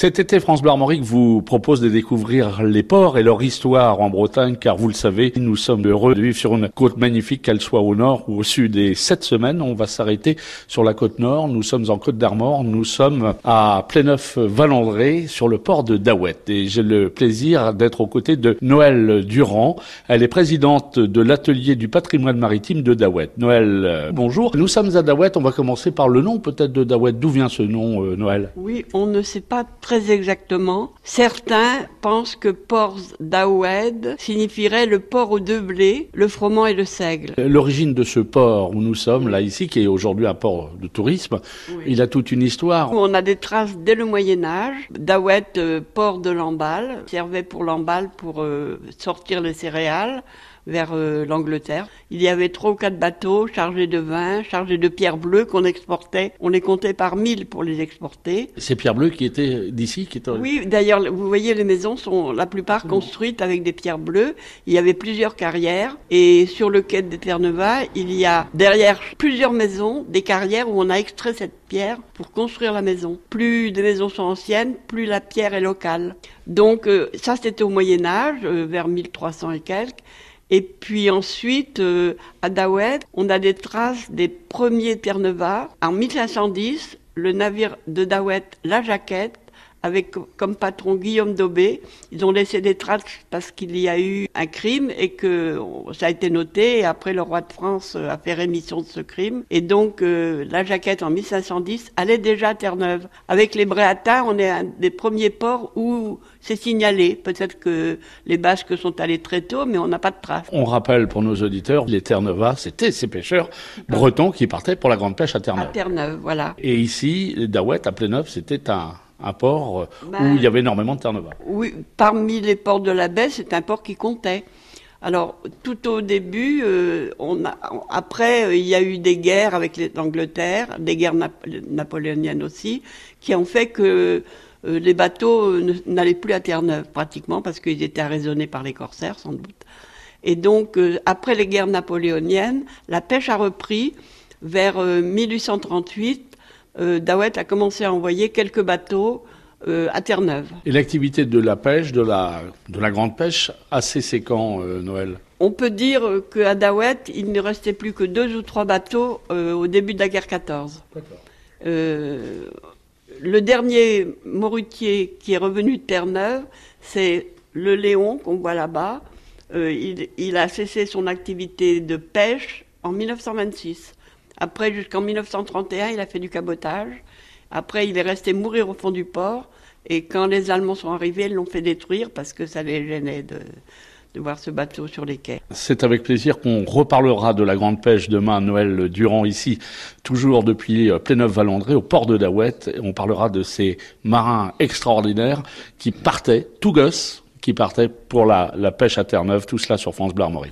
Cet été, France Bleu vous propose de découvrir les ports et leur histoire en Bretagne, car vous le savez, nous sommes heureux de vivre sur une côte magnifique, qu'elle soit au nord ou au sud. Et cette semaine, on va s'arrêter sur la côte nord. Nous sommes en Côte d'Armor. Nous sommes à Pléneuf-Valandré, sur le port de Daouet. Et j'ai le plaisir d'être aux côtés de Noël Durand. Elle est présidente de l'atelier du patrimoine maritime de Daouet. Noël, euh, bonjour. Nous sommes à Daouet. On va commencer par le nom peut-être de Daouet. D'où vient ce nom, euh, Noël? Oui, on ne sait pas très exactement. Certains pensent que port d'Aoued signifierait le port aux deux blés, le froment et le seigle. L'origine de ce port où nous sommes, là ici, qui est aujourd'hui un port de tourisme, Oui. il a toute une histoire. On a des traces dès le Moyen Âge. Daouet, euh, port de l'emballe, servait pour l'emballe pour euh, sortir les céréales vers euh, l'Angleterre. Il y avait trois ou quatre bateaux chargés de vin, chargés de pierres bleues qu'on exportait. On les comptait par mille pour les exporter. C'est Pierre Bleu qui était d'ici, qui était... Oui, d'ailleurs, vous voyez, les maisons sont la plupart construites avec des pierres bleues. Il y avait plusieurs carrières et sur le quai de Terre-Neuve, il y a derrière plusieurs maisons des carrières où on a extrait cette pierre pour construire la maison. Plus des maisons sont anciennes, plus la pierre est locale. Donc euh, ça, c'était au Moyen Âge, euh, vers 1300 et quelques. Et puis ensuite, euh, à Daouet, on a des traces des premiers Terre-Neuve. En 1510, le navire de Daouet, la Jaquette, avec comme patron Guillaume Daubé. Ils ont laissé des traces parce qu'il y a eu un crime et que ça a été noté. Et après, le roi de France euh, a fait rémission de ce crime. Et donc, euh, la jaquette en 1510 allait déjà à Terre-Neuve. Avec les Bréatins, on est un des premiers ports où c'est signalé. Peut-être que les Basques sont allés très tôt, mais on n'a pas de traces. On rappelle pour nos auditeurs, les Terre-Neuve, c'était ces pêcheurs bretons qui partaient pour la grande pêche à À Terre-Neuve. Terre-Neuve, voilà. Et ici, Daouet, à Pléneuf, c'était un, un port euh, Ben- où il y avait énormément de Terre-Neuve. Oui, parmi les ports de la baie, c'est un port qui comptait. Alors, tout au début, euh, on a, après, euh, il y a eu des guerres avec l'Angleterre, des guerres nap- napoléoniennes aussi, qui ont fait que euh, les bateaux n'allaient plus à Terre-Neuve, pratiquement, parce qu'ils étaient arraisonnés par les corsaires, sans doute. Et donc, après les guerres napoléoniennes, la pêche a repris vers euh, 1838. Euh, Daouet a commencé à envoyer quelques bateaux euh, à Terre-Neuve. Et l'activité de la pêche, de la, de la grande pêche, a cessé quand, euh, Noël On peut dire qu'à Daouet, il ne restait plus que deux ou trois bateaux euh, au début de la guerre 14. Euh, le dernier morutier qui est revenu de Terre-Neuve, c'est le Léon qu'on voit là-bas. Il, il a cessé son activité de pêche en 1926. Après, jusqu'en 1931, il a fait du cabotage. Après, il est resté mourir au fond du port. Et quand les Allemands sont arrivés, ils l'ont fait détruire parce que ça les gênait de, voir ce bateau sur les quais. C'est avec plaisir qu'on reparlera de la grande pêche demain, Noël Durand, ici, toujours depuis euh, Pléneuf-Valandré, au port de Daouet. Et on parlera de ces marins extraordinaires qui partaient, tout gosses, qui partaient pour la, pêche à Terre-Neuve, tout cela sur France Armorique.